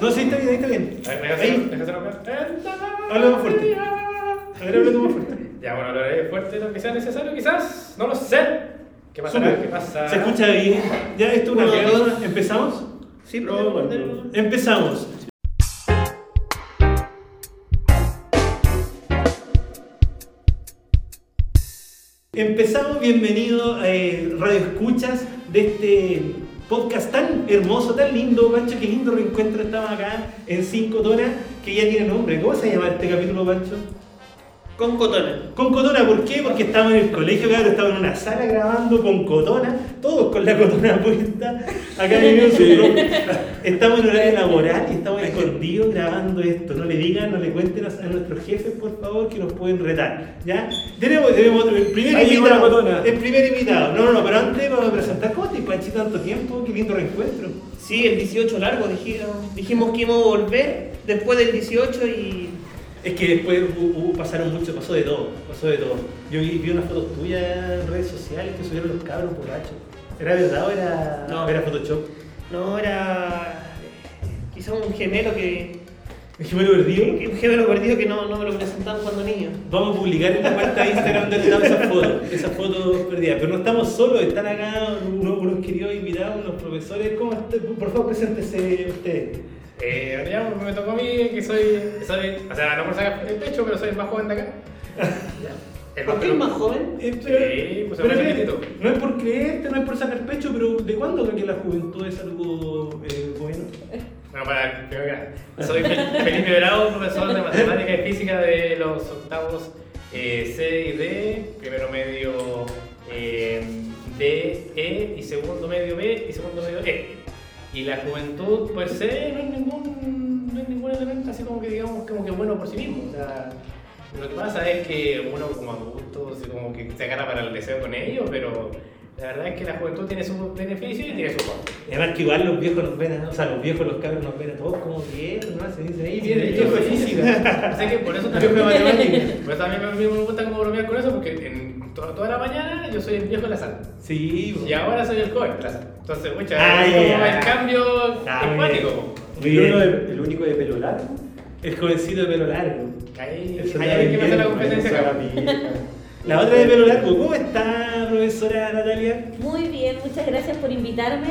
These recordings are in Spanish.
No, sí, está bien, ahí está bien. A ver, déjame Ahí. hacer- déjame hacer una- Habla más fuerte. A ver, habla más fuerte. Ya, bueno, hablaré fuerte lo que sea necesario, quizás. No lo sé. ¿Qué? Súper. ¿Qué pasa? ¿Se escucha bien? ¿Ya esto es una dos. ¿Empezamos? Sí, pero bueno. Empezamos. Empezamos, bienvenido a eh, Radio Escuchas de este podcast tan hermoso, tan lindo, Pancho, qué lindo reencuentro estamos acá en Cinco Tonas, que ya tiene nombre. ¿Cómo se llama este capítulo, Pancho? con cotona. Con cotona, ¿por qué? Porque estamos en el colegio, claro, estamos en una sala grabando con cotona, todos con la cotona puesta. Acá vivimos Estamos en horario laboral y estamos escondidos grabando esto. No le digan, no le cuenten a nuestros jefes, por favor, que nos pueden retar. ¿Ya? Tenemos, tenemos otro, el primer Ahí invitado. El primer invitado. No, no, no, pero antes vamos a presentar. ¿Cómo te Panchi tanto tiempo? Qué lindo reencuentro. Sí, el 18 largo, dijimos, dijimos que íbamos a volver después del 18 y Es que después pasaron mucho, pasó de todo, pasó de todo. Yo vi, vi unas fotos tuyas en redes sociales que subieron los cabros borrachos. ¿Era verdad o era, No. era Photoshop? no era quizá un gemelo que, ¿El gemelo perdido? que- un gemelo perdido que no, no me lo presentaban cuando niño. Vamos a publicar en la cuenta de Instagram del Lab esas fotos, esas fotos perdidas. Pero no estamos solos, están acá unos, unos queridos invitados, unos profesores. ¿Cómo están? Por favor, preséntese usted. Eh, ya, me tocó a mí, que soy, soy. O sea, no por sacar el pecho, pero soy el más joven de acá. El ¿Por qué el más joven? Eh, Sí, pues, pero es no es por creerte, no es por sacar pecho, pero ¿de cuándo creo que la juventud es algo eh, bueno? Bueno, para que soy Fel- Felipe Bravo, profesor de matemática y física de los octavos eh, C y D, primero medio eh, D, E y segundo medio B y segundo medio E. Y la juventud per se no es ningún, no es ningún elemento así como que digamos como que bueno por sí mismo. O sea, lo que pasa es que uno como adulto como que se agarra para el deseo con ello, pero la verdad es que la juventud tiene sus beneficios y tiene sus contras. Y además que igual los viejos nos ven, a- o sea, los viejos, los cabros nos ven a todos como viejos, ¿no? Se dice ahí, viene el viejo de física. Así que por eso también, matemática. por eso también a mí me gusta como bromear con eso, porque en to- toda la mañana yo soy el viejo de la sala. Sí, Y ahora soy el joven de la sala. Entonces, mucha, Ah, ya, como el cambio Ah, empático. bien. po. Muy ¿Y uno bien. de- el único de pelo largo? El jovencito de pelo largo. Ahí, ahí hay que pasar la bueno, competencia amiga. La otra de pelo largo. ¿Cómo está, profesora Natalia? Muy bien, muchas gracias por invitarme.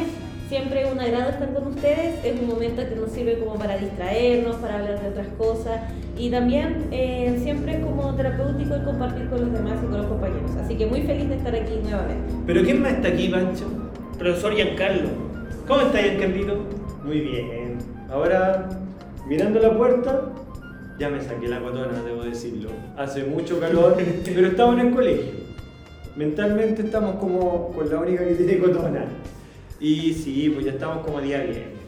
Siempre es un agrado estar con ustedes. Es un momento que nos sirve como para distraernos, para hablar de otras cosas y también eh, siempre es como terapéutico el compartir con los demás y con los compañeros. Así que muy feliz de estar aquí nuevamente. ¿Pero quién más está aquí, Pancho? Profesor Giancarlo. ¿Cómo está, Giancarlito? Muy bien. Ahora, mirando la puerta, ya me saqué la cotona, debo decirlo. Hace mucho calor, pero estamos en el colegio. Mentalmente estamos como con la única que tiene cotona. Y sí, pues ya estamos como día bien.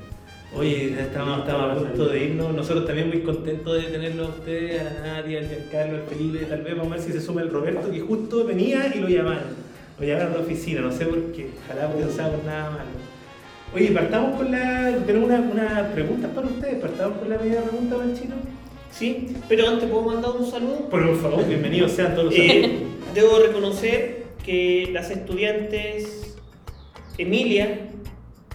Oye, ya estamos, estamos a punto de irnos. Nosotros también muy contentos de tenerlos a ustedes, a Nadia, al Giancarlo, al Felipe. Tal vez vamos a ver si se suma el Roberto, que justo venía y lo llamaron. Lo llamaron a la oficina, no sé por qué. Ojalá no pensamos nada malo. Oye, partamos con la. Tenemos una, una pregunta para ustedes. Partamos con la primera pregunta, Panchito. Sí, pero antes puedo mandar un saludo. Por favor, bienvenidos sean todos los Eh, debo reconocer que las estudiantes Emilia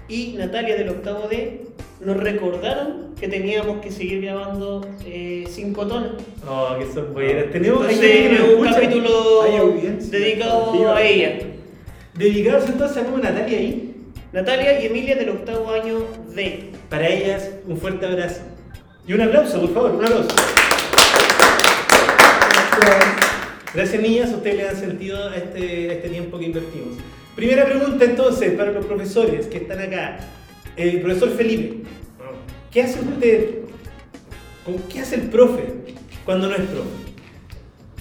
y Natalia del octavo D nos recordaron que teníamos que seguir grabando eh, sin cotona. Oh, que son buenas. Tenemos Entonces, un escucha. capítulo dedicado activa. a ella. Dedicados entonces a como Natalia ahí. Natalia y Emilia del octavo año D. Para ellas, un fuerte abrazo. Y un aplauso, por favor, un aplauso. Gracias niñas, ustedes le dan sentido a este, a este tiempo que invertimos. Primera pregunta entonces para los profesores que están acá. Eh, profesor Felipe, ¿qué hace usted? ¿Con ¿Qué hace el profe cuando no es profe?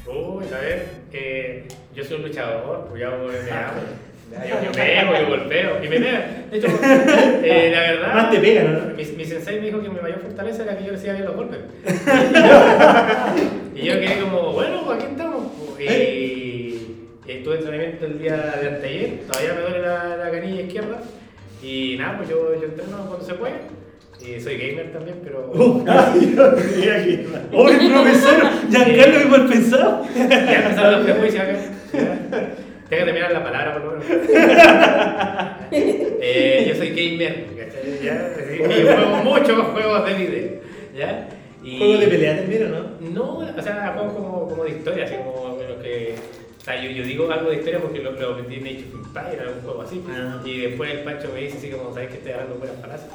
Uy, a ver, eh, yo soy un luchador, pues ya me amo. Yo, yo pego, yo golpeo y me pega. De hecho, eh, la verdad. Más te pegan, ¿no? Mi, mi sensei me dijo que mi mayor fortaleza era que yo recibía bien los golpes. y yo quedé como, bueno, aquí estamos. pues, Y, y tuve entrenamiento el día de anteayer, todavía me duele la, la canilla izquierda. Y nada, pues yo, yo entreno cuando se puede. Y soy gamer también, pero. Uh, aquí. ¡Oh, el profesor! Giancarlo igual pensado. Ya empezaron los prejuicios acá. Tengo que terminar la palabra, por lo menos. Eh, yo soy gamer, ¿cachai? ¿ya? Y juego muchos juegos de video. ¿ya? Y- ¿Juegos de pelea también o no? No, o sea, juegos como, como de historia, así como lo que. O sea, yo, yo digo algo de historia porque lo, lo aprendí en Age of Empires, algún juego así. Ah. Y después el Pancho me dice así como, ¿sabes que estoy hablando buenas palabras?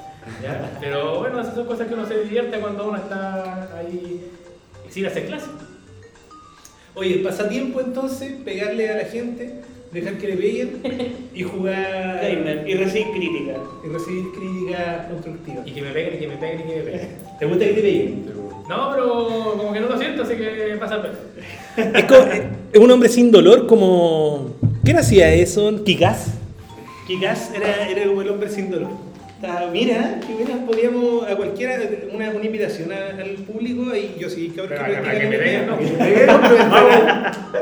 ¿Ya? Pero bueno, esas son cosas que uno se divierte cuando uno está ahí sin hacer clase. Oye, el pasatiempo entonces, pegarle a la gente, dejar que le peguen y jugar y recibir crítica. y recibir críticas constructivas. Y que me peguen, y que me peguen, y que me peguen. ¿Te gusta que te peguen? No, pero como que no lo siento, así que pasa el. Es, co- es un hombre sin dolor como... ¿Quién hacía eso? ¿Kikaz? Kikaz era, era como el hombre sin dolor. Mira, que mira, podríamos a cualquiera, una, una invitación a- al público y yo sí, cabrón, Pero que que me peguen, ¿no? Pero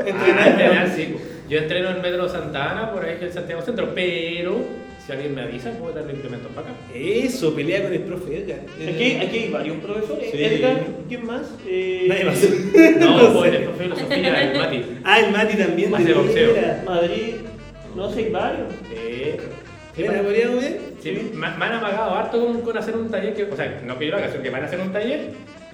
entrenar. Ah, sí. Yo entreno en Metro Santa Ana, por ahí que el Santiago Centro, pero si alguien me avisa, puedo traerle implementos para acá. Eso, pelea con el profe Edgar. Aquí, aquí hay varios profesores. Sí. Edgar, ¿quién más? Eh, Nadie más. No, pues el profe de filosofía, el Mati. Ah, el Mati también. De boxeo. Madrid, no sé, hay varios. Sí. Mira, podríamos ver. Sí, me, me han amagado harto con, con hacer un taller, que, o sea, no que yo lo haga, sino que van a hacer un taller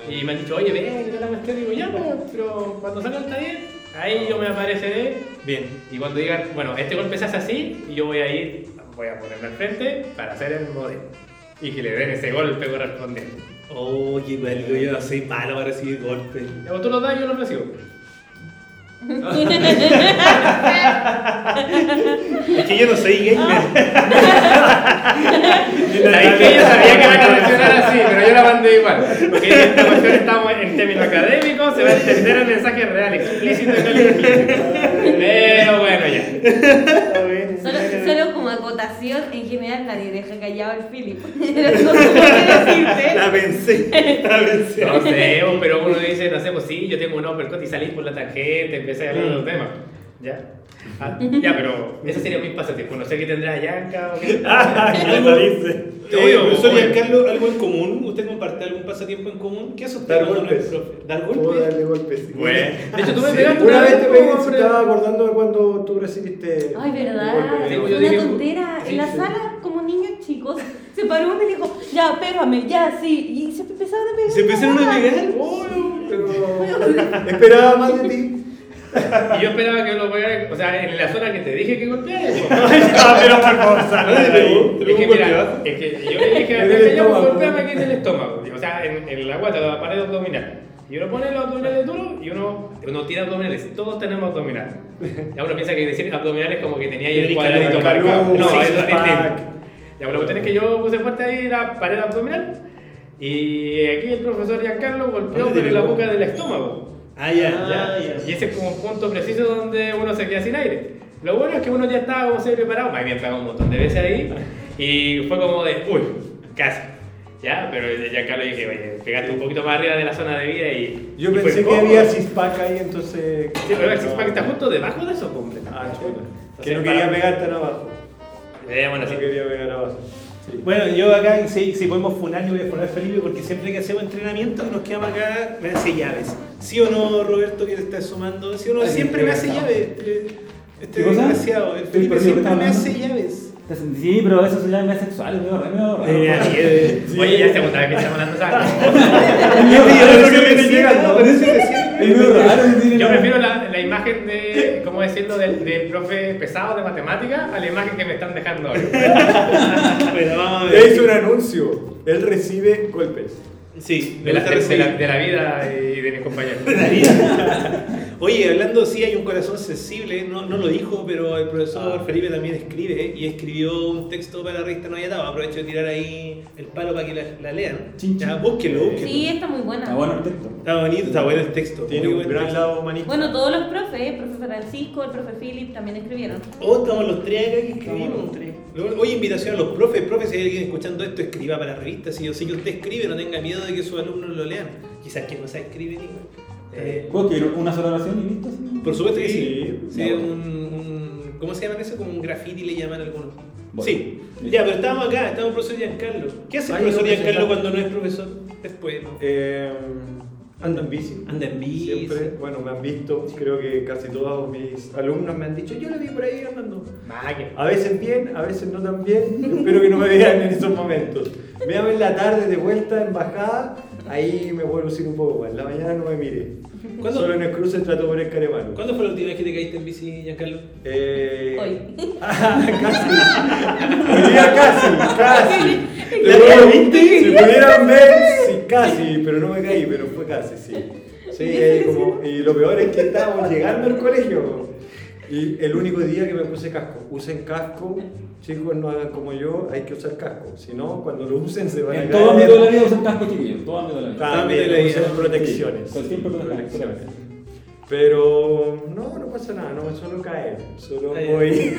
y me han dicho, oye, ven, que la cuestión, digo, ya, pues, pero cuando salga el taller, ahí yo me apareceré Bien. y cuando digan, bueno, este golpe se hace así y yo voy a ir, voy a ponerme al frente para hacer el modelo y que le den ese golpe correspondiente. Oh, qué cuático, yo soy malo para recibir golpes. Ya, pues, tú los das yo los recibo. Es que yo no soy gamer. Sabéis que yo sabía que iban a reaccionar así, pero yo la mandé igual. Porque en esta cuestión estamos en términos académicos, se va a entender el mensaje real, explícito y no implícito. Pero bueno, ya. Acotación, en general nadie deja callado al Philip. Decirte. La pensé, la pensé. No sé, pero uno dice, no sé, pues sí, yo tengo un uppercut y salís por la tangente, empecé a hablar de los temas. Ya. Ah, ya, pero ese sería mi pasatiempo. No sé qué tendrá Yanka o qué. Ya lo dice. Oye, profesor. Giancarlo, ¿algo en común? ¿Usted comparte algún pasatiempo en común? ¿Qué usted Dar golpes. profe? ¿Dar Puedo golpes? darle golpes. sí. Bueno, de hecho tú me Sí, pegaste Una vez te pegué, hombre. estaba acordando de cuando tú recibiste. Ay, verdad, una dije, tontera. sí, en la sí. sala, como niños chicos, se paró uno y dijo, ya, pégame, ya, sí. Y se empezaron a pegar. ¿Se empezaron a pegar? Pero esperaba más de ti. Y yo esperaba que lo pegara, o sea, en la zona que te dije que golpeara. Ah, pero otra cosa. ¿No le pegó? ¿Te Es que mira, es que yo le dije a estómago. golpéame aquí en el estómago. O sea, en, en la guata, la pared abdominal. Y uno pone los abdominales duros y uno, uno tira abdominales. Todos tenemos abdominales. Ya uno piensa que decir abdominales como que tenía ahí el cuadradito marcado. No, es distinto. Ya, pero cuestión es que yo puse fuerte ahí la pared abdominal. Y aquí el profesor Giancarlo golpeó ¿Dónde te por la boca del estómago. Ah, ya. Ah, ¿ya? ya. Y ese es como un punto preciso donde uno se queda sin aire. Lo bueno es que uno ya estaba como se preparado, me habían pegado un montón de veces ahí, y fue como de, uy, casi. Ya, pero ya acá le dije, oye, pegaste un poquito más arriba de la zona de vida y. Yo y fue pensé que incómodo. había six-pack ahí, entonces. Sí, pero el six-pack está justo debajo de eso, hombre. Ah, chuta. Que no quería para- pegar tan abajo. Eh, bueno, sí. No quería pegar abajo. Sí. Bueno, yo acá, si, si podemos funar, yo voy a funar a Felipe porque siempre que hacemos entrenamiento nos quedamos acá, me hace llaves. ¿Sí o no, Roberto, que te estás sumando? ¿Sí o no? Ay, Siempre me hace llaves. Este ¿Qué cosa? desgraciado. El Felipe siempre ¿qué me hace llaves. Sí, pero eso ya es sexual, medio raro, medio raro. Eh, Oye, ya segunda vez que estamos hablando de esa Eso que viene llegando. Por eso recién. Es medio raro. Yo prefiero la, la imagen de, ¿cómo decirlo?, del, del profe pesado de matemática a la imagen que me están dejando vamos a ver. hice un anuncio. Él recibe golpes. Sí, De la, de, de la, de la vida y de mis compañeros. Oye, hablando, sí, hay un corazón sensible, no, no lo dijo, pero el profesor Ah. Felipe también escribe y escribió un texto para la revista No Hay Atado. Aprovecho de tirar ahí el palo para que la, la lean. Chin, Ya, chin. búsquenlo, búsquenlo. Sí, está muy buena. Está bueno el texto. Está bonito, está bueno el texto. Tiene un gran texto. lado humanista. Bueno, todos los profes, el profe Francisco, el profe Philip también escribieron. Oh, estamos los tres acá que escribimos. Estamos los tres. Luego, Oye, invitación a los profes. Profes, si hay alguien escuchando esto, escriba para la revista. Si yo sé que usted escribe, no tenga miedo de que sus alumnos lo lean. Quizás que no sabe escribir igual. Eh, ¿Puedo escribir una sola oración y listo? sí? Por supuesto que sí. Sí, Sí, ya, un, bueno. un- ¿Cómo se llama eso? Como un graffiti le llaman algunos. Bueno. Sí. Ya, pero estábamos acá, estamos el profesor Giancarlo. ¿Qué hace el profesor Giancarlo cuando no es profesor? Después, ¿no? Eh, Ando en bici. Anda en bici. Siempre, bueno, me han visto, creo que casi todos mis alumnos me han dicho, yo lo vi por ahí andando. A veces bien, a veces no tan bien, espero que no me vean en esos momentos. Véame en la tarde de vuelta en bajada, ahí me puedo lucir un poco más. En la mañana no me mire. ¿Cuándo? Solo en el cruce trato de poner caremano. ¿Cuándo fue la última vez que te caíste en bici, Giancarlo? Eh... Hoy. Ah, casi. Hoy día casi, casi. ¿La Pero, viste? Si pudieran ver, sí, casi, pero no me caí, pero fue casi, sí. Sí, ahí como, y lo peor es que estábamos llegando al colegio. Y el único día que me puse casco. Usen casco, chicos, no hagan como yo, hay que usar casco. Si no, cuando lo usen se van a caer. todo ámbito de la vida usan casco chiquillos. Todo ámbito de la vida. También También le dicen. protecciones. Sí, siempre protecciones. Pero no, no pasa nada, no, solo caer, solo voy.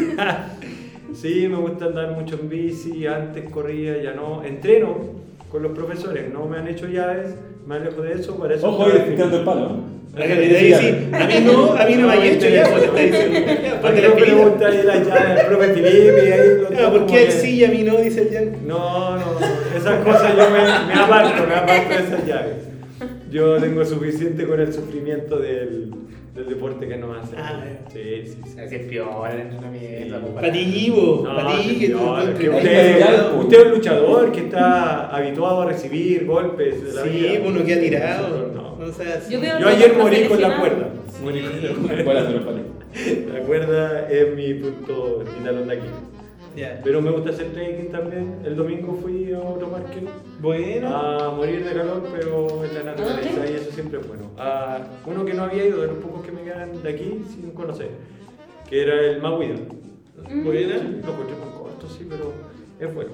sí, me gusta andar mucho en bici, antes corría, ya no. Entreno con los profesores, no me han hecho llaves, me alejo de eso, para eso. Ojo, ir tirando el palo. ¿no? Sí, a mí no, a mí no me ha hecho ya, pues, está diciendo. ¿Para Porque la le pelita. pregunta ahí las llaves al profe Felipe y ahí lo Ah, ¿Por como qué él sí y a mí no? Dice el Jan. No, no, esas cosas yo me, me aparto, me aparto de esas llaves. Yo tengo suficiente con el sufrimiento del, del deporte que nos hace. Ah, sí, sí, sí. Así es peor el entrenamiento. Para ti, No, usted, usted es un luchador que está habituado a recibir golpes de la Sí, vida. uno que ha tirado. No. No seas- Yo ayer morí con la cuerda. Morí con la cuerda. La cuerda es mi punto, mi talón de aquí. Pero me gusta hacer trekking también. El domingo fui a otro parque Bueno. a morir de calor, pero en la naturaleza dónde? y eso siempre es bueno. A uno que no había ido, de los pocos que me quedan de aquí sin conocer, que era el Maguida. Buena. Lo encontré con costo, sí, pero es bueno.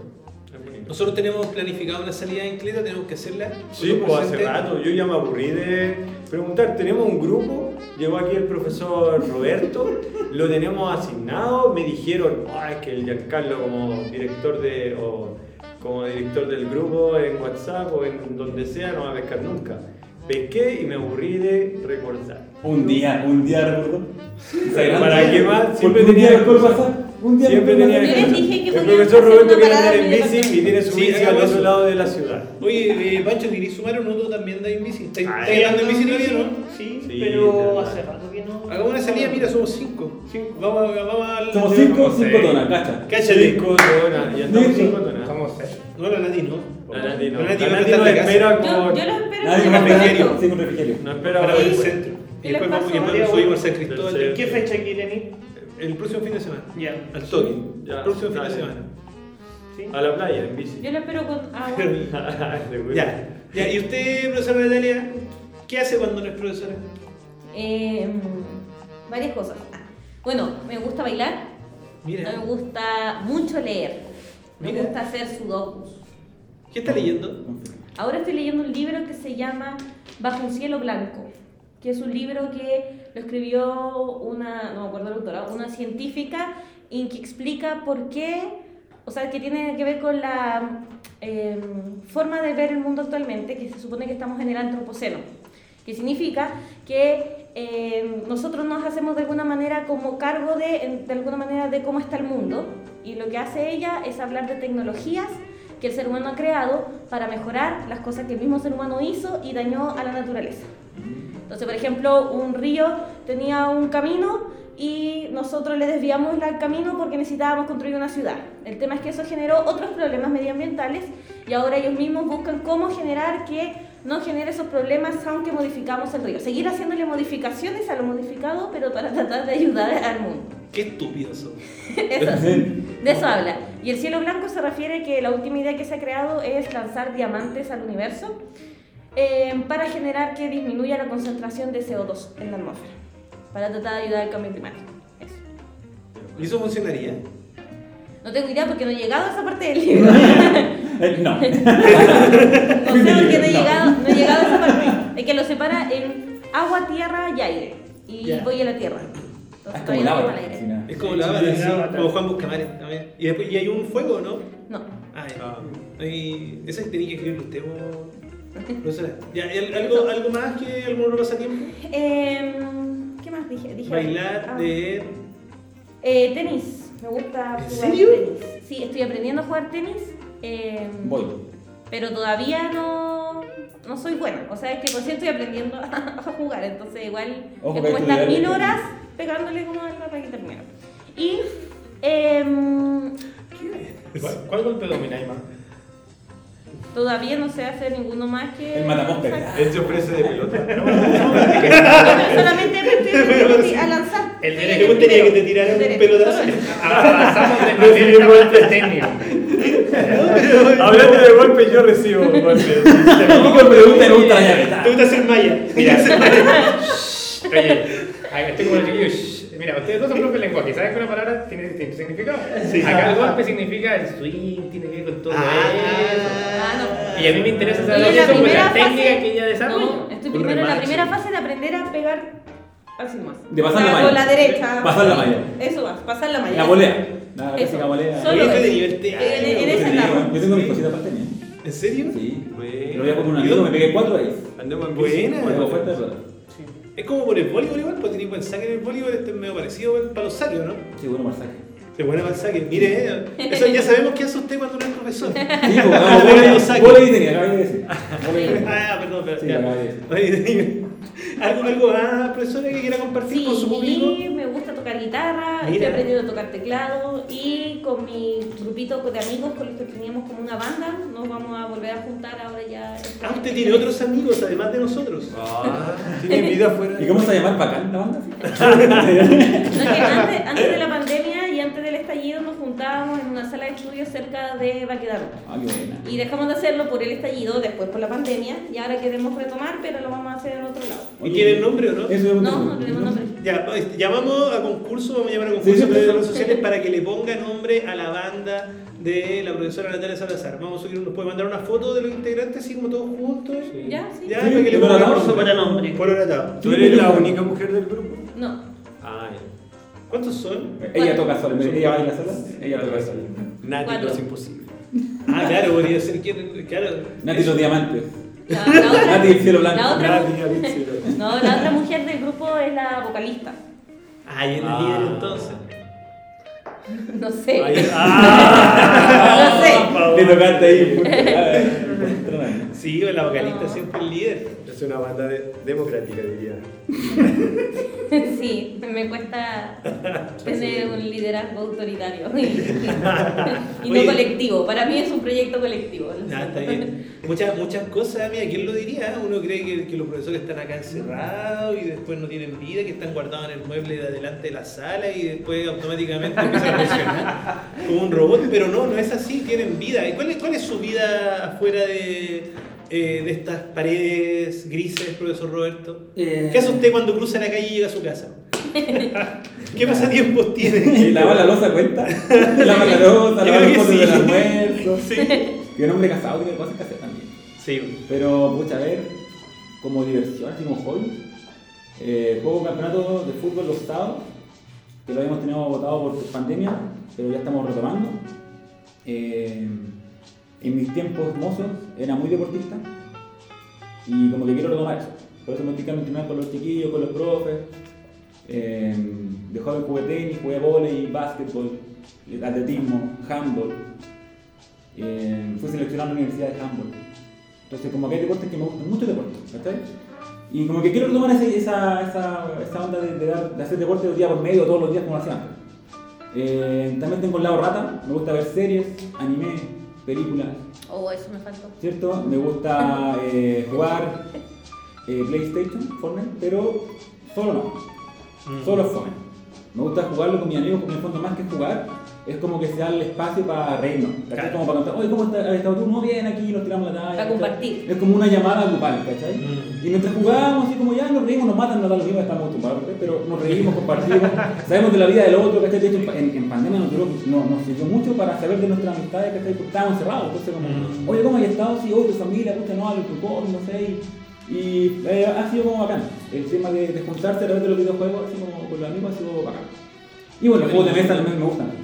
Nosotros tenemos planificado una salida en Cleta, tenemos que hacerla. Sí, pues hace rato, yo ya me aburrí de preguntar. Tenemos un grupo, llegó aquí el profesor Roberto, lo tenemos asignado, me dijeron, "Ah, es que el Giancarlo como director de o como director del grupo en WhatsApp o en donde sea no va a pescar nunca. Pesqué y me aburrí de recordar. Un día, un día recuerdo. ¿Para qué más? Siempre tenía cosas. pasar. Un día Siempre tenía les dije que El profesor Roberto quiere andar en bici y tiene su Sí, bici al hagamos otro eso. lado de la ciudad. Oye, eh, Pancho, ¿queréis sumar o no? Tú también andas en bici. ¿Estás Ah, andando en bici todavía, no? Sí, Sí, pero ya. hace rato que no. Hagamos una salida, mira, somos cinco. Cinco. Vamos, a- vamos al. Somos cinco, cinco tonas, cacha. Cáchate. Cinco tonas, y andamos Listo. cinco tonas. Somos seis. No, la Nati no. La Nati no. La Nati La Nati nos de espera Yo, con... yo los espero Nadie en más el refrigerio. barco. Sí, con refrigerio. Nos espera Para ver el centro. ¿Qué Y les después vamos- y después María, subimos bueno, a San Cristóbal. ¿Qué fecha quieren ir? El próximo fin de semana. Ya. Al toque. Ya, El próximo fin de dale. semana. ¿Sí? A la playa, en bici. Yo lo espero con agua. Ya. ya. ¿Y usted, profesora Natalia, qué hace cuando no es profesora? Eh, varias cosas. Bueno, me gusta bailar, Mira. me gusta mucho leer, me Mira. gusta hacer sudokus. ¿Qué está leyendo? Ahora estoy leyendo un libro que se llama Bajo un cielo blanco, que es un libro que lo escribió una, no me acuerdo la autora, una científica y que explica por qué, o sea, que tiene que ver con la eh, forma de ver el mundo actualmente, que se supone que estamos en el antropoceno, que significa que eh, nosotros nos hacemos de alguna manera como cargo de, de alguna manera de cómo está el mundo y lo que hace ella es hablar de tecnologías que el ser humano ha creado para mejorar las cosas que el mismo ser humano hizo y dañó a la naturaleza. Entonces, por ejemplo, un río tenía un camino y nosotros le desviamos el camino porque necesitábamos construir una ciudad. El tema es que eso generó otros problemas medioambientales y ahora ellos mismos buscan cómo generar que no genere esos problemas aunque modificamos el río. Seguir haciéndole modificaciones a lo modificado, pero para tratar de ayudar al mundo. Qué estúpidos son. Eso sí. De eso habla. Y el cielo blanco se refiere que la última idea que se ha creado es lanzar diamantes al universo eh, para generar que disminuya la concentración de CO2 en la atmósfera, para tratar de ayudar al cambio climático. Eso. ¿Y eso funcionaría? No tengo idea porque no he llegado a esa parte del libro. Eh, no. No sé porque no he No. llegado, no he llegado a esa parte. Es que lo separa en agua, tierra y aire. Y Ya. voy a la tierra. Es Entonces como no no. Es como Sí, la sí, bala, sí, sí, Avatar. como Juan Buscamares también. ¿Y, después, ¿Y hay un fuego, no? No. Ah. Ahí- ese tenía que escribirlo usted, ¿y al- algo, ¿Algo más que algún otro pasatiempo? Em, ¿Qué más dije? Dije Bailar, ah. leer. Eh, tenis, me gusta ¿En jugar serio? tenis. Sí, estoy aprendiendo a jugar tenis, eh, Voy. pero todavía no, no soy buena. O sea, es que recién estoy aprendiendo a jugar, entonces igual Ojo es como estar mil horas pegándole como algo para que termine. Y em, ¿Cuál, cuál golpe domináis más? Todavía no sé hacer ninguno más que. El matamosca. Él se ofrece de pelota. No, solamente aprendí a lanzar. El derecho. ¿Te gustaría que te tiraran un pelotazo? Avanzamos de nivel esta parte técnico. Hablando de golpes, yo recibo golpes. Pregunta me gusta la llave. ¿Te gusta hacer malla? Mira, oye, ay, estoy como el chiquillo. Mira, ustedes dos son de lenguaje. ¿Saben que una palabra tiene distinto significado? Sí. Acá el golpe significa el swing, tiene que ver con todo eso. Ah, no. Y a mí me interesa saber eso por la fase- técnica que ella desarrolla. No, estoy primero en la primera fase de aprender a pegar así más. De pasar la Con malla. la derecha. Pasar la malla. Eso va, pasar la malla. La volea. La Eso. volea. Solo eso. En, en esa Sí, etapa. Yo tengo mis cositas para tener. ¿En serio? Sí. Bueno. Lo voy a poner un amigo, me pegué cuatro ahí. Andemos en Buena. Cuatro de pelota. Es como por el voleibol igual, pues tenéis buen saque en el voleibol, este es medio parecido para los saques, ¿o ¿no? Sí, bueno, marsaje. Es buena para el saque. Mire, eh, eso ya sabemos qué hace usted cuando no es profesor. Sí, pues, Ah, no, bueno, volei- saque. volei tenía, acabé de decir. Ah, perdón, pero Sí, ¿Algo, algo más, profesora, que quiera compartir con su público? Tocar guitarra, estoy Mira. aprendiendo a tocar teclado y con mi grupito de amigos con los que teníamos como una banda, nos vamos a volver a juntar ahora ya. Ah, usted tiene otros amigos además de nosotros. Ah, tiene vida fuera. ¿Y cómo se va a llamar bacán la banda? No, es que antes, antes de la pandemia y antes del estallido nos juntábamos en una sala de estudios cerca de Baquedano. Ah, qué buena. Y dejamos de hacerlo por el estallido, después por la pandemia, y ahora queremos retomar, pero lo vamos a hacer en otro lado. ¿Y tiene nombre o no? Eso No, no tenemos nombre. Ya, llamamos a concurso, vamos a llamar a concurso sí, sí. redes sociales para que le ponga nombre a la banda de la profesora Natalia Salazar. Vamos a subir, nos puede mandar una foto de los integrantes así como todos juntos. ¿Ya? Sí. Ya, Sí, para que le por ponga nombre. para nombre. Por. ¿Tú eres la única mujer del grupo? No. Ah, ¿Cuántos son? Ella toca sola, ella baila sola, ella toca sola. Nati, Cuatro. no es imposible. Ah, claro, podría ser que. Claro. Nati los diamantes. La, la otra, Nati el cielo blanco. la otra, Nati, Alicia. no, la otra mujer del grupo es la vocalista. Ah, y es la líder entonces. No sé. Ah, No sé. tocaste ahí. Sí, la vocalista No. siempre es líder. Es una banda de- democrática, diría. Sí, me cuesta tener un liderazgo autoritario y, y no Oye. colectivo. Para mí es un proyecto colectivo. Ah, está bien. Muchas, muchas cosas, mira, ¿quién lo diría? Uno cree que, que los profesores están acá encerrados y después no tienen vida, que están guardados en el mueble de adelante de la sala y después automáticamente empiezan a funcionar como un robot, pero no, no es así, tienen vida. ¿Y cuál es, cuál es su vida afuera de, eh, de estas paredes grises, profesor Roberto? Eh. ¿Qué hace usted cuando cruza la calle y llega a su casa? ¿Qué pasatiempos tiene? ¿Y lavar la losa cuenta? Lavar la losa, creo los sí. del almuerzo. Sí. Que un hombre casado tiene cosas que hacer también. Sí. Pero, pucha, a ver, como diversión, así como hobby, eh, juego un campeonato de fútbol los sábados, que lo habíamos tenido votado por pandemia, pero ya estamos retomando. Eh, en mis tiempos mozos era muy deportista y como que quiero retomar eso. Por eso me estoy con los chiquillos, con los profes. Eh, de joven jugué tenis, jugué volei, básquetbol, atletismo, handball. Eh, fui seleccionado en la Universidad de Handball. Entonces, como que hay deportes que me gustan mucho deportes, ¿cachai? Y como que quiero retomar esa, esa, esa onda de, de hacer deporte de día por medio, todos los días como hacía antes. Eh, también tengo el lado rata, me gusta ver series, anime, películas, Oh, eso me faltó. ¿cierto? Me gusta eh, jugar eh, PlayStation, Fortnite, pero solo no. Mm. Solo fome. Me gusta jugarlo con mis amigos porque en el fondo más que jugar es como que se da el espacio para reírnos. Claro. Como para contar, oye, ¿cómo estás estado tú? No, bien, aquí nos tiramos la talla. Para compartir. Es como una llamada grupal, ¿cachai? Mm. Y mientras jugábamos, así como ya nos reímos, nos matan, nos da lo mismo, estamos acostumbrados, pero nos reímos, compartimos, sabemos de la vida del otro, ¿cachai? De hecho, en, en pandemia nos, duró, no- nos sirvió mucho para saber de nuestras amistades, ¿cachai? Porque estábamos encerrados, entonces como, Mm. oye, ¿cómo has estado? Sí, oye, tu familia, pucha, no, hablo tu COVID, no sé, y, y, eh, ha sido como bacán. El tema de, de juntarse a través de los videojuegos, así como con los amigos, ha sido bacán. Y bueno, los juegos de mesa también me gustan.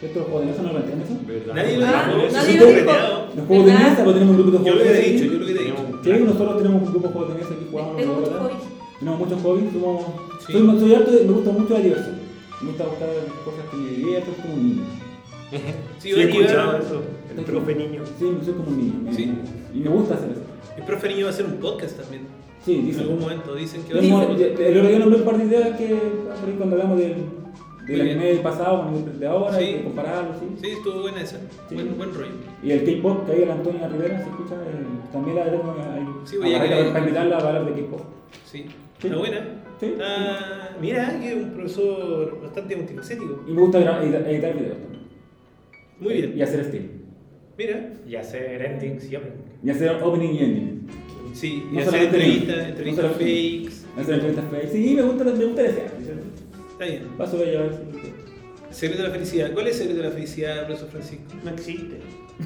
¿Cierto? Los juegos de mesa no lo entienden eso. ¿Verdad? Nadie lo Ah, dijo, nadie es lo dijo. Los juegos de mesa, pues tenemos un grupo de Yo juegos lo de que he mesa. dicho, yo lo que te he dicho. Sí, nosotros tenemos un grupo de juegos de mesa que jugamos. Tengo muchos hobbies. Tenemos muchos hobbies, somos... Sí. Soy, soy harto de- me gusta mucho la diversión. Me gusta buscar cosas que me diviertan, como un niño. Sí, Sí, he escuchado eso. El profe niño. Sí, soy como un niño. Sí. Y me gusta hacer eso. El profe Niño va a hacer un podcast también. Sí, En dice. algún momento dicen que va a hacer un podcast. El otro día nombré un par de ideas que cuando hablamos del, del anime del pasado con el de ahora, Sí. y compararlo, ¿sí? Sí, estuvo buena esa. Sí. Buen, buen rollo. Y el K-pop, que ahí el Antonia Rivera se escucha, eh, también la ahí. Sí, voy a querer- para invitarla a hablar de K-pop. Sí. Sí. Está buena. Sí. Ah, mira, que es un profesor bastante multifacético. Y me gusta editar, editar videos también. Muy bien. Y hacer stream. Mira. Y hacer endings y openings. Y hacer opening y ending. Sí, y No hacer entrevistas, no entrevistas solamente- fakes. Hacer entrevistas fake. Sí, me gusta, me gusta desear. Está bien. Ella a ver si. Secreto de la felicidad. ¿Cuál es el secreto de la felicidad, profesor Francisco? No existe.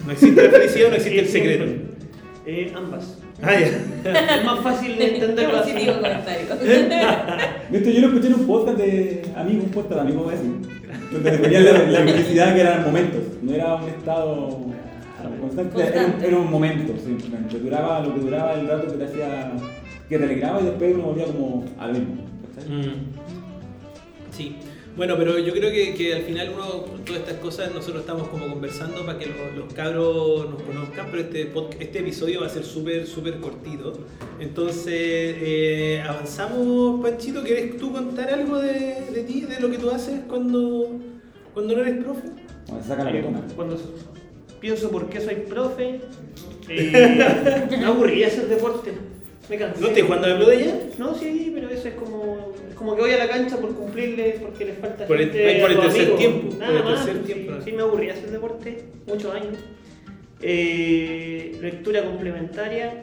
¿No existe la felicidad o no existe el secreto? Eh, ambas. Ah, ya. Es más fácil de entenderlo así. positivo comentario. Esto yo lo escuché en un podcast de amigos, un podcast de amigos, voy a decir, donde definían la, la felicidad que eran momentos, no era un estado constante, era, un- era un momento simplemente. Duraba lo que duraba el rato que te hacía, que te alegraba y después uno volvía como al mismo. ¿cachai? Mm. Sí. Bueno, pero yo creo que, que al final uno, todas estas cosas, nosotros estamos como conversando para que los, los cabros nos conozcan, pero este, pod- este episodio va a ser súper, súper cortito. Entonces, eh, avanzamos, Panchito, ¿quieres tú contar algo de, de ti, de lo que tú haces cuando, cuando no eres profe? Cuando se saca la. Cuando pienso por qué soy profe, eh, me aburría hacer deporte. Me cansé. ¿No estás jugando a la pelota ya? No, sí, pero eso es como, como que voy a la cancha por cumplirle, porque les falta Por el- gente por el a los tercer amigos. tiempo, Nada por el más, tercer sí, tiempo, ¿no? Sí, me aburría hacer deporte, muchos años. Eh, lectura complementaria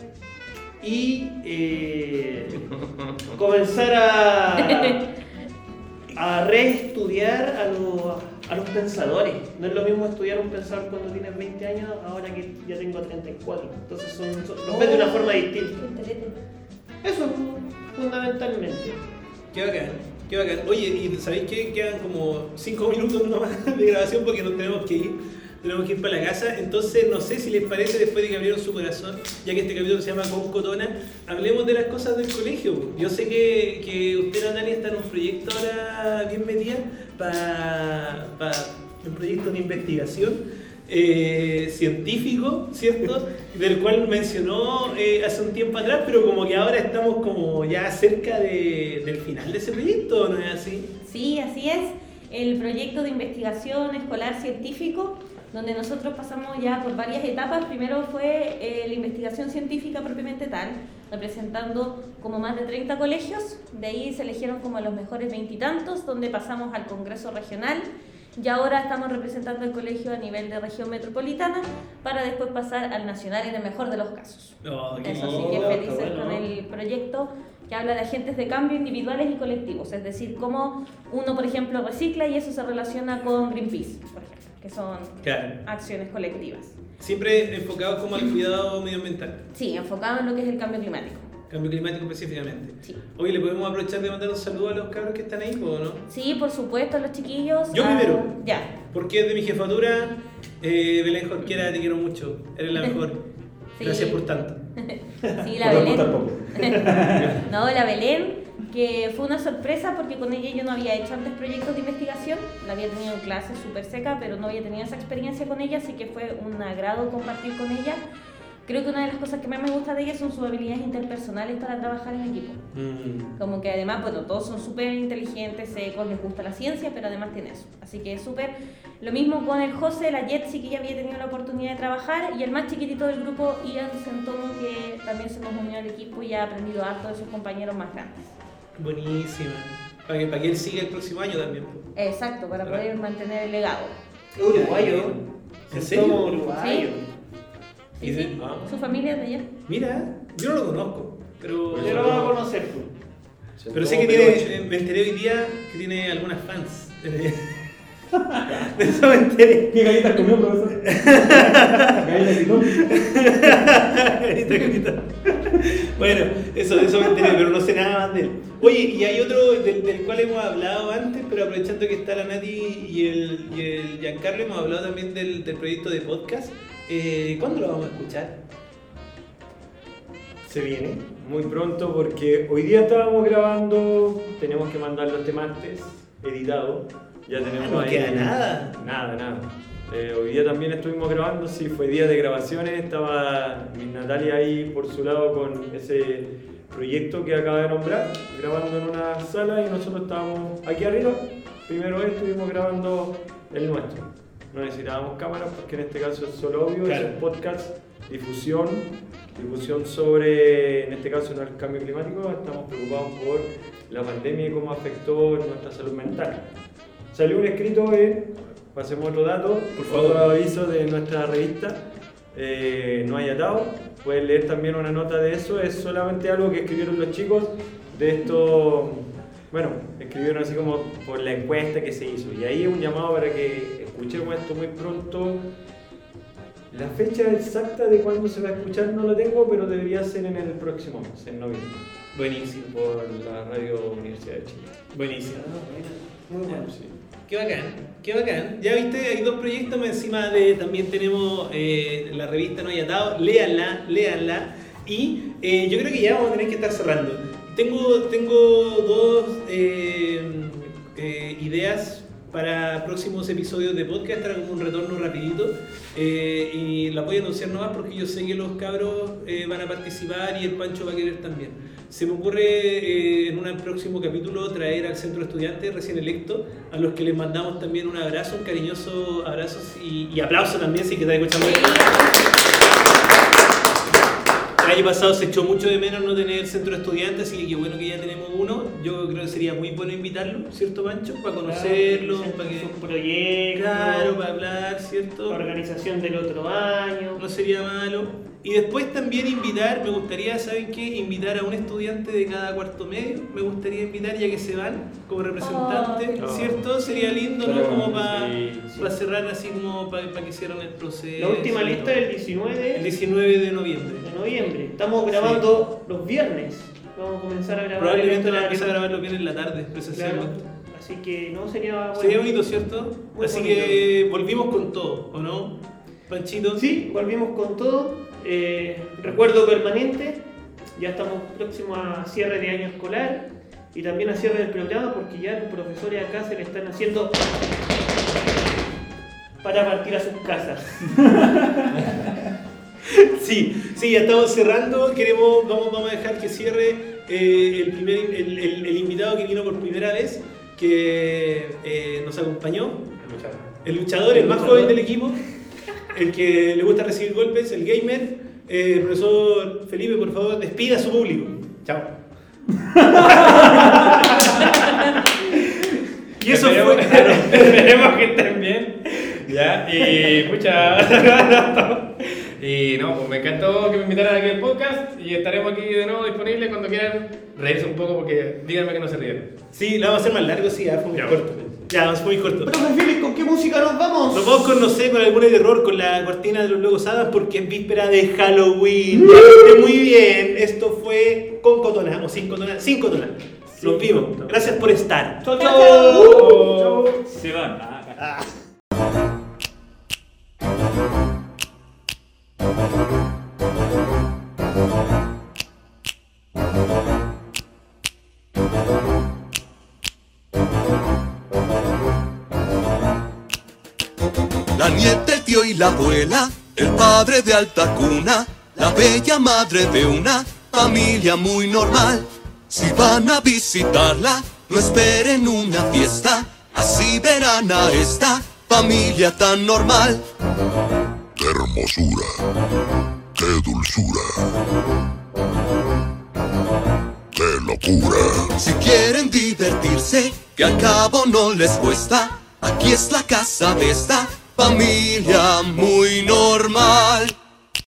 y eh, comenzar a, a reestudiar a los, a los pensadores. No es lo mismo estudiar un pensador cuando tienes 20 años, ahora que ya tengo 34. Entonces son, son- los ves de una forma distinta. Eso, fundamentalmente. Qué bacán, qué bacán. Oye, ¿y sabéis qué? Quedan como 5 minutos nomás de grabación porque nos tenemos que ir. Tenemos que ir para la casa. Entonces, no sé si les parece, después de que abrieron su corazón, ya que este capítulo se llama Con Cotona, hablemos de las cosas del colegio. Yo sé que, que usted, Natalia, está en un proyecto ahora bien metida para un proyecto de investigación eh, científico, ¿cierto? Del cual mencionó eh, hace un tiempo atrás, pero como que ahora estamos como ya cerca de- del final de ese proyecto, ¿o ¿no es así? Sí, así es. El proyecto de investigación escolar científico, donde nosotros pasamos ya por varias etapas. Primero fue eh, la investigación científica propiamente tal, representando como más de 30 colegios. De ahí se eligieron como los mejores veintitantos, donde pasamos al Congreso Regional. Y ahora estamos representando el colegio a nivel de región metropolitana para después pasar al nacional en el mejor de los casos. Oh, Eso sí que felices bueno, con el proyecto que habla de agentes de cambio individuales y colectivos, es decir, cómo uno, por ejemplo, recicla y eso se relaciona con Greenpeace, por ejemplo, que son Claro. acciones colectivas. Siempre enfocado como al cuidado medioambiental, Sí, enfocado en lo que es el cambio climático. Cambio climático específicamente. Sí. Oye, ¿le podemos aprovechar de mandar un saludo a los cabros que están ahí, o no? Sí, por supuesto, los chiquillos. Yo ah, primero. Ya. Porque es de mi jefatura, eh, Belén Jorquera, te quiero mucho, eres la mejor. Sí. Gracias por tanto. Sí, la Belén. tampoco. No, la Belén, que fue una sorpresa porque con ella yo no había hecho antes proyectos de investigación, la había tenido en clase súper seca, pero no había tenido esa experiencia con ella, así que fue un agrado compartir con ella. Creo que una de las cosas que más me gusta de ella son sus habilidades interpersonales para trabajar en equipo. Mm. Como que además, bueno, todos son súper inteligentes, secos, les gusta la ciencia, pero además tiene eso. Así que es súper. Lo mismo con el José, la Jetsi, que ya había tenido la oportunidad de trabajar, y el más chiquitito del grupo, Ian Centono, que también se nos unió al equipo y ha aprendido harto de sus compañeros más grandes. Buenísima. Para que, para que él siga el próximo año también. Exacto, para poder mantener el legado. Uruguayo. ¿En serio? Uruguayo. Y Sí, ah. Su familia es de allá. Mira, yo no lo conozco, pero, Yo lo voy a conocer tú. pero sé que tiene, me enteré hoy día que tiene algunas fans. De eso me enteré. ¿Qué galletas comió, profesor? Galletas. Carita, carita. Bueno, eso, eso me enteré, pero no sé nada más de él. Oye, y hay otro del, del cual hemos hablado antes, pero aprovechando que está la Nati y el, y el Giancarlo, hemos hablado también del, del proyecto de podcast. Eh, ¿Cuándo lo vamos a escuchar? Se viene muy pronto porque hoy día estábamos grabando, tenemos que mandarlo este martes, editado. Ya tenemos Ah, no ahí- queda nada. Nada, nada. Eh, hoy día también estuvimos grabando, sí, fue día de grabaciones, estaba mi Natalia ahí por su lado con ese proyecto que acaba de nombrar, grabando en una sala y nosotros estábamos aquí arriba. Primero estuvimos grabando el nuestro. No necesitábamos cámaras porque en este caso es solo obvio, es un podcast, difusión, difusión sobre, en este caso, el cambio climático, estamos preocupados por la pandemia y cómo afectó nuestra salud mental. Salió un escrito en, pasemos otro dato, Por favor. otro aviso de nuestra revista, eh, No hay atado, puedes leer también una nota de eso, es solamente algo que escribieron los chicos de esto, bueno, escribieron así como por la encuesta que se hizo, y ahí es un llamado para que escuchemos esto muy pronto. La fecha exacta de cuándo se va a escuchar no lo tengo, pero debería ser en el próximo mes, en noviembre, Buenísimo. por la Radio Universidad de Chile. Buenísimo. Muy bueno. Sí. Qué bacán, qué bacán. Ya viste, hay dos proyectos más encima de. También tenemos eh, la revista No hay atado. Léanla, léanla. Y eh, yo creo que ya vamos a tener que estar cerrando. Tengo, tengo dos eh, eh, ideas para próximos episodios de podcast, era como un retorno rapidito. eh, y la voy a anunciar nomás porque yo sé que los cabros eh, van a participar y el Pancho va a querer también. Se me ocurre eh, en un próximo capítulo traer al centro de estudiantes recién electo, a los que les mandamos también un abrazo, un cariñoso abrazo y, y aplauso también si que están escuchando año pasado se echó mucho de menos no tener centro de estudiantes, así que qué bueno que ya tenemos uno. Yo creo que sería muy bueno invitarlo, ¿cierto, Pancho? Para conocerlo, Claro, para que... sus proyectos, Claro, para hablar, ¿cierto? organización del otro año. No sería malo. Y después también invitar, me gustaría, ¿saben qué? Invitar a un estudiante de cada cuarto medio. Me gustaría invitar ya que se van como representante, Oh. ¿cierto? Sería lindo, ¿no? Como para sí, sí. cerrar así como para que cierren el proceso. La última lista es el 19 El 19 de noviembre. de noviembre. Estamos grabando los viernes. Vamos a comenzar a grabar. Probablemente van a horario. empezar a grabarlo bien en la tarde, Claro. presencialmente. Así que no sería bueno. Sería bonito, ¿cierto? Muy Así bonito. que volvimos con todo, ¿o no? Panchito. Sí, volvimos con todo. Eh, recuerdo permanente. Ya estamos próximos a cierre de año escolar y también a cierre del programa porque ya los profesores acá se le están haciendo para partir a sus casas. Sí, sí, ya estamos cerrando. Queremos, vamos, vamos a dejar que cierre eh, el, primer, el, el- el invitado que vino por primera vez, que eh, nos acompañó, el luchador, el más joven del equipo, el que le gusta recibir golpes, el gamer. Eh, profesor Felipe, por favor, despida a su público. Chao. Y eso esperemos, fue. esperemos que estén bien. Ya, y mucha. y no, pues me encantó que me invitaran aquí al podcast y estaremos aquí de nuevo disponibles cuando quieran reírse un poco porque díganme que no se ríen. Sí, lo vamos a hacer más largo, sí, ya fue muy Ya. corto. Ya, fue muy corto. Profe Philip, ¿con qué música nos vamos? Nos vamos con, no sé, con algún error con la cortina de los Logos Adams porque es víspera de Halloween. Ya esté muy bien. Esto fue con Cotona, o sin Cotona, sin Cotona. Los vimos. Gracias por estar. Chau, chau. Se van. Ah, y la abuela, el padre de alta cuna, la bella madre de una familia muy normal. Si van a visitarla, no esperen una fiesta, así verán a esta familia tan normal. ¡Qué hermosura! ¡Qué dulzura! ¡Qué locura! Si quieren divertirse, que al cabo no les cuesta, aquí es la casa de esta familia muy normal.